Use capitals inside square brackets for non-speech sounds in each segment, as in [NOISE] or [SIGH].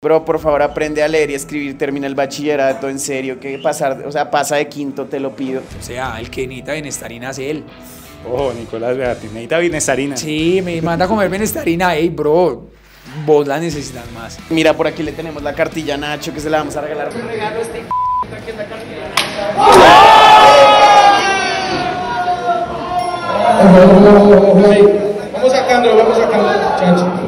Bro, por favor, aprende a leer y escribir, termina el bachillerato, en serio, que pasar, o sea, pasa de quinto, te lo pido. O sea, el que necesita bienestarina es él. Oh, Nicolás, vea, necesita bienestarina. Sí, me manda a comer bienestarina. Ey, bro, vos la necesitas más. Mira, por aquí le tenemos la cartilla a Nacho, que se la vamos a regalar. Un regalo este que es la cartilla Vamos sacándolo, vamos sacándolo, chacho.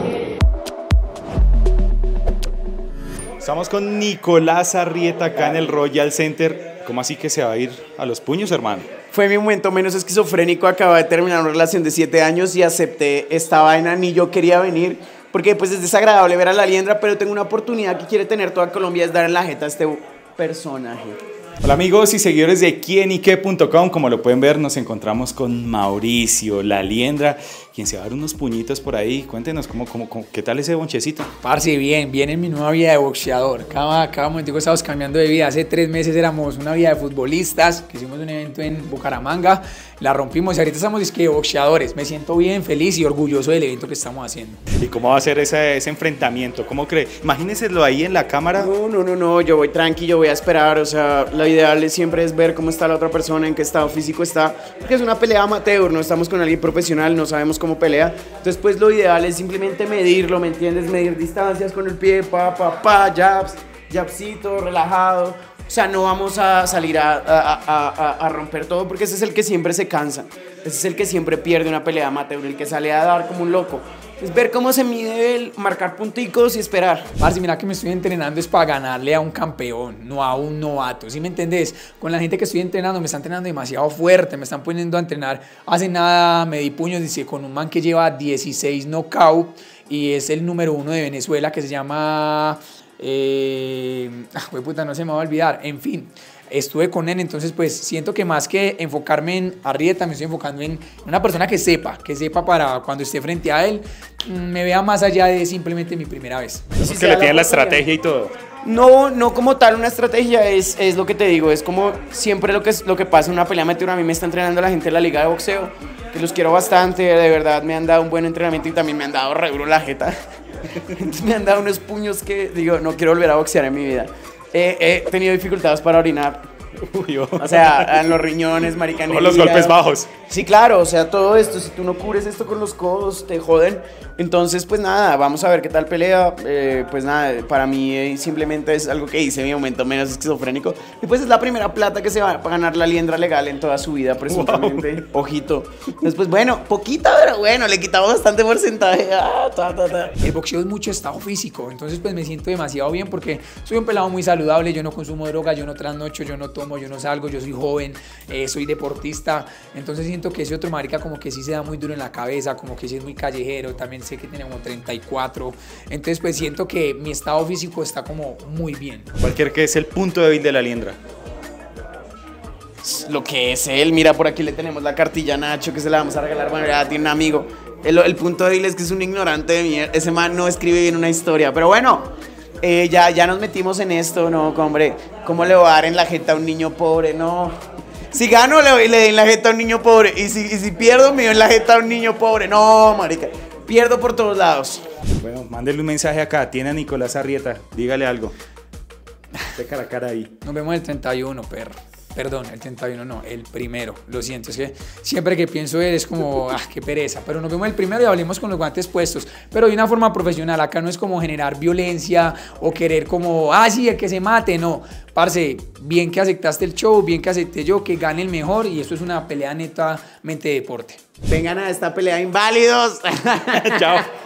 Estamos con Nicolás Arrieta acá en el Royal Center. ¿Cómo así que se va a ir a los puños, hermano? Fue mi momento menos esquizofrénico. Acababa de terminar una relación de 7 años y acepté esta vaina. Ni yo quería venir porque pues es desagradable ver a la liendra, pero tengo una oportunidad que quiere tener toda Colombia, es dar en la jeta a este personaje. Hola amigos y seguidores de quienique.com, como lo pueden ver nos encontramos con Mauricio, la liendra, quien se va a dar unos puñitos por ahí. Cuéntenos cómo, cómo, cómo- qué tal ese bonchecito. Parce, bien, bien en mi nueva vida de boxeador. Cada, cada momento estamos cambiando de vida. Hace tres meses éramos una vida de futbolistas, que hicimos un evento en Bucaramanga, la rompimos y ahorita estamos es que boxeadores. Me siento bien, feliz y orgulloso del evento que estamos haciendo. ¿Y cómo va a ser ese, ese enfrentamiento? ¿Cómo cree? Imagínenselo ahí en la cámara. No, no, no, no, yo voy tranqui, yo voy a esperar, o sea, lo ideal es- siempre es ver cómo está la otra persona, en qué estado físico está, porque es una pelea amateur, no estamos con alguien profesional, no sabemos cómo pelea, entonces pues lo ideal es simplemente medirlo, ¿me entiendes? Medir distancias con el pie, pa, pa, pa, jabs, jabcito, relajado, o sea, no vamos a salir a romper todo, porque ese es el que siempre se cansa, ese es el que siempre pierde una pelea amateur, el que sale a dar como un loco. Es ver cómo se mide el marcar punticos y esperar. Parce, mira que me estoy entrenando es para ganarle a un campeón, no a un novato. ¿Sí me entendés? Con la gente que estoy entrenando, me están entrenando demasiado fuerte, me están poniendo a entrenar. Hace nada me di puños, dice, con un man que lleva 16 knockout y es el número uno de Venezuela que se llama. Eh, ah, puta, no se me va a olvidar. En fin, estuve con él, entonces pues siento que más que enfocarme en Arrieta, me estoy enfocando en una persona que sepa, que sepa para cuando esté frente a él, mm, me vea más allá de simplemente mi primera vez. si que le tienen la estrategia y todo. No, no como tal una estrategia, es, es lo que te digo, es como siempre lo que, es- lo que pasa en una pelea amateur. A mí me está entrenando la gente de la liga de boxeo, que los quiero bastante, de verdad me han dado un buen entrenamiento y también me han dado re duro la jeta. [LAUGHS] Entonces me han dado unos puños que digo, no quiero volver a boxear en mi vida. Eh, he tenido dificultades para orinar, Uy, oh. o sea, en los riñones, marica. en Todos el los golpes bajos. Sí, claro, o sea, todo esto, si tú no cubres esto con los codos, te joden. Entonces, pues nada, vamos a ver qué tal pelea. Eh, pues nada, para mí eh, simplemente es algo que hice en mi momento menos esquizofrénico. Y pues es la primera plata que se va a ganar la liendra legal en toda su vida, presuntamente. Ojito. Después, bueno, poquita, pero bueno, le quitamos bastante porcentaje. Ah, ta, ta, ta. El boxeo es mucho estado físico, entonces pues me siento demasiado bien porque soy un pelado muy saludable, yo no consumo droga, yo no trasnocho, yo no tomo, yo no salgo, yo soy joven, eh, soy deportista, entonces siento que ese otro marica como que sí se da muy duro en la cabeza, como que sí es muy callejero, también sé que tiene como 34, entonces pues siento que mi estado físico está como muy bien. Cualquier que es el punto débil de la liendra. Lo que es él, mira, por aquí le tenemos la cartilla a Nacho que se la vamos a regalar. Bueno, ya tiene un amigo. El, el punto débil es que es un ignorante de mierda. Ese man no escribe bien una historia. Pero bueno, eh, ya, ya nos metimos en esto, ¿no? Hombre, ¿cómo le va a dar en la jeta a un niño pobre? No. Si gano, le, doy- le doy en la jeta a un niño pobre. Y si, y si pierdo, me doy en la jeta a un niño pobre. No, marica. Pierdo por todos lados. Bueno, mándele un mensaje acá. Tiene a Nicolás Arrieta. Dígale algo. De cara a cara ahí. Nos vemos el 31, perro. Perdón, el 31 no, el primero. Lo siento, es que siempre que pienso él es como, [LAUGHS] ah, qué pereza. Pero nos vemos el primero y hablemos con los guantes puestos. Pero de una forma profesional. Acá no es como generar violencia o querer como, ah, sí, el que se mate. No, parce, bien que aceptaste el show, bien que acepté yo, que gane el mejor. Y esto es una pelea netamente de deporte. Vengan a esta pelea inválidos. [LAUGHS] Chao.